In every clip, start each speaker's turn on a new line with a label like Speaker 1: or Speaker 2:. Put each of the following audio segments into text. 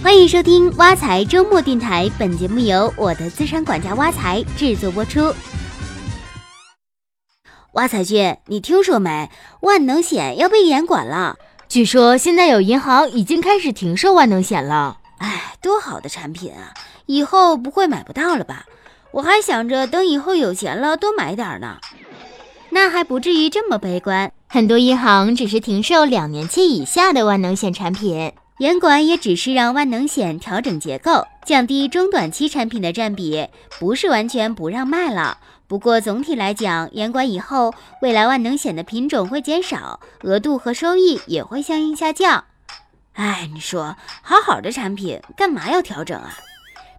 Speaker 1: 欢迎收听挖财周末电台，本节目由我的资产管家挖财制作播出。挖财君，你听说没？万能险要被严管了。
Speaker 2: 据说现在有银行已经开始停售万能险了。
Speaker 1: 哎，多好的产品啊！以后不会买不到了吧？我还想着等以后有钱了多买点呢。那还不至于这么悲观，
Speaker 2: 很多银行只是停售两年期以下的万能险产品。
Speaker 1: 严管也只是让万能险调整结构，降低中短期产品的占比，不是完全不让卖了。不过总体来讲，严管以后，未来万能险的品种会减少，额度和收益也会相应下降。哎，你说，好好的产品干嘛要调整啊？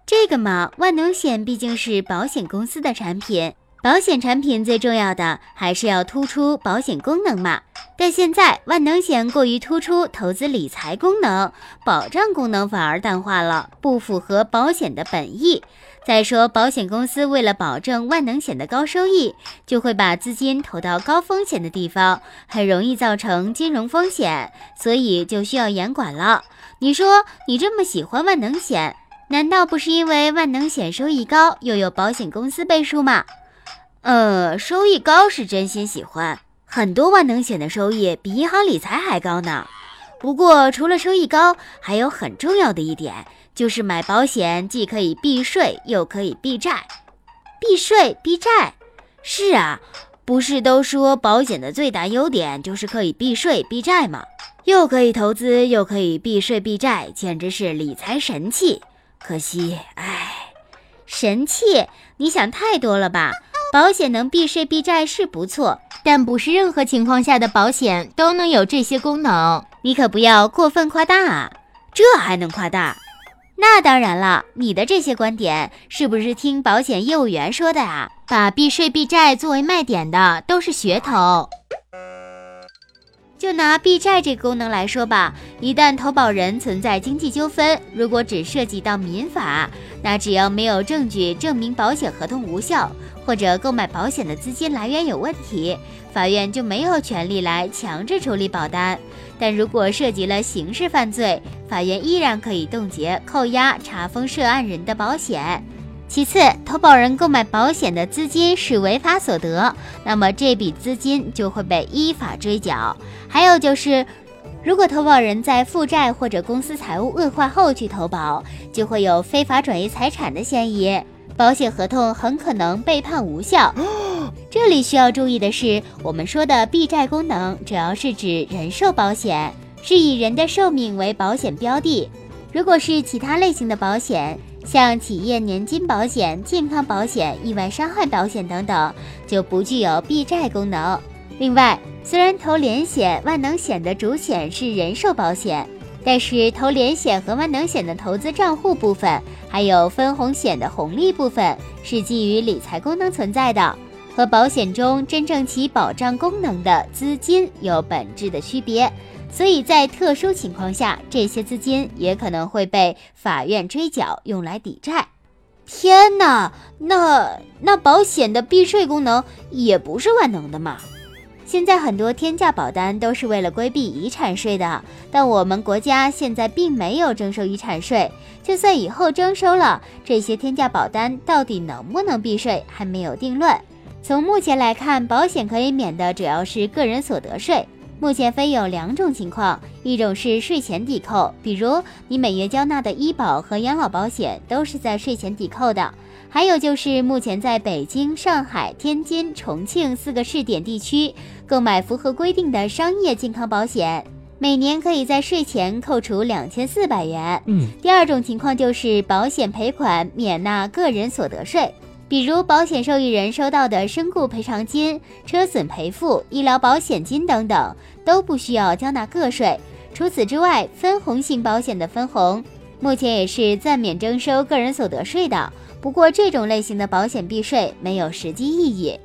Speaker 1: 这个嘛，万能险毕竟是保险公司的产品。保险产品最重要的还是要突出保险功能嘛，但现在万能险过于突出投资理财功能，保障功能反而淡化了，不符合保险的本意。再说，保险公司为了保证万能险的高收益，就会把资金投到高风险的地方，很容易造成金融风险，所以就需要严管了。你说你这么喜欢万能险，难道不是因为万能险收益高，又有保险公司背书吗？呃，收益高是真心喜欢，很多万能险的收益比银行理财还高呢。不过除了收益高，还有很重要的一点，就是买保险既可以避税，又可以避债。避税避债？是啊，不是都说保险的最大优点就是可以避税避债吗？又可以投资，又可以避税避债，简直是理财神器。可惜，唉，神器？你想太多了吧？保险能避税避债是不错，
Speaker 2: 但不是任何情况下的保险都能有这些功能，
Speaker 1: 你可不要过分夸大啊！这还能夸大？那当然了，你的这些观点是不是听保险业务员说的啊？
Speaker 2: 把避税避债作为卖点的都是噱头。
Speaker 1: 就拿避债这个功能来说吧，一旦投保人存在经济纠纷，如果只涉及到民法，那只要没有证据证明保险合同无效，或者购买保险的资金来源有问题，法院就没有权利来强制处理保单。但如果涉及了刑事犯罪，法院依然可以冻结、扣押、查封涉案人的保险。其次，投保人购买保险的资金是违法所得，那么这笔资金就会被依法追缴。还有就是，如果投保人在负债或者公司财务恶化后去投保，就会有非法转移财产的嫌疑，保险合同很可能被判无效。这里需要注意的是，我们说的避债功能主要是指人寿保险，是以人的寿命为保险标的。如果是其他类型的保险，像企业年金保险、健康保险、意外伤害保险等等，就不具有避债功能。另外，虽然投连险、万能险的主险是人寿保险，但是投连险和万能险的投资账户部分，还有分红险的红利部分，是基于理财功能存在的，和保险中真正起保障功能的资金有本质的区别。所以在特殊情况下，这些资金也可能会被法院追缴，用来抵债。天哪，那那保险的避税功能也不是万能的嘛？现在很多天价保单都是为了规避遗产税的，但我们国家现在并没有征收遗产税。就算以后征收了，这些天价保单到底能不能避税，还没有定论。从目前来看，保险可以免的主要是个人所得税。目前分有两种情况，一种是税前抵扣，比如你每月交纳的医保和养老保险都是在税前抵扣的；还有就是目前在北京、上海、天津、重庆四个试点地区购买符合规定的商业健康保险，每年可以在税前扣除两千四百元。
Speaker 2: 嗯，
Speaker 1: 第二种情况就是保险赔款免纳个人所得税。比如保险受益人收到的身故赔偿金、车损赔付、医疗保险金等等，都不需要交纳个税。除此之外，分红型保险的分红，目前也是暂免征收个人所得税的。不过，这种类型的保险避税没有实际意义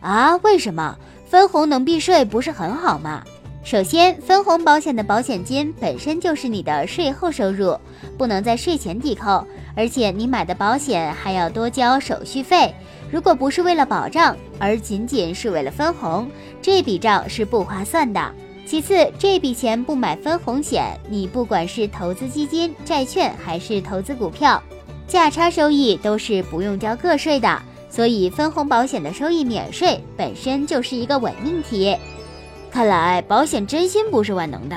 Speaker 1: 啊？为什么？分红能避税不是很好吗？首先，分红保险的保险金本身就是你的税后收入，不能在税前抵扣。而且你买的保险还要多交手续费，如果不是为了保障，而仅仅是为了分红，这笔账是不划算的。其次，这笔钱不买分红险，你不管是投资基金、债券还是投资股票，价差收益都是不用交个税的。所以分红保险的收益免税，本身就是一个伪命题。看来保险真心不是万能的。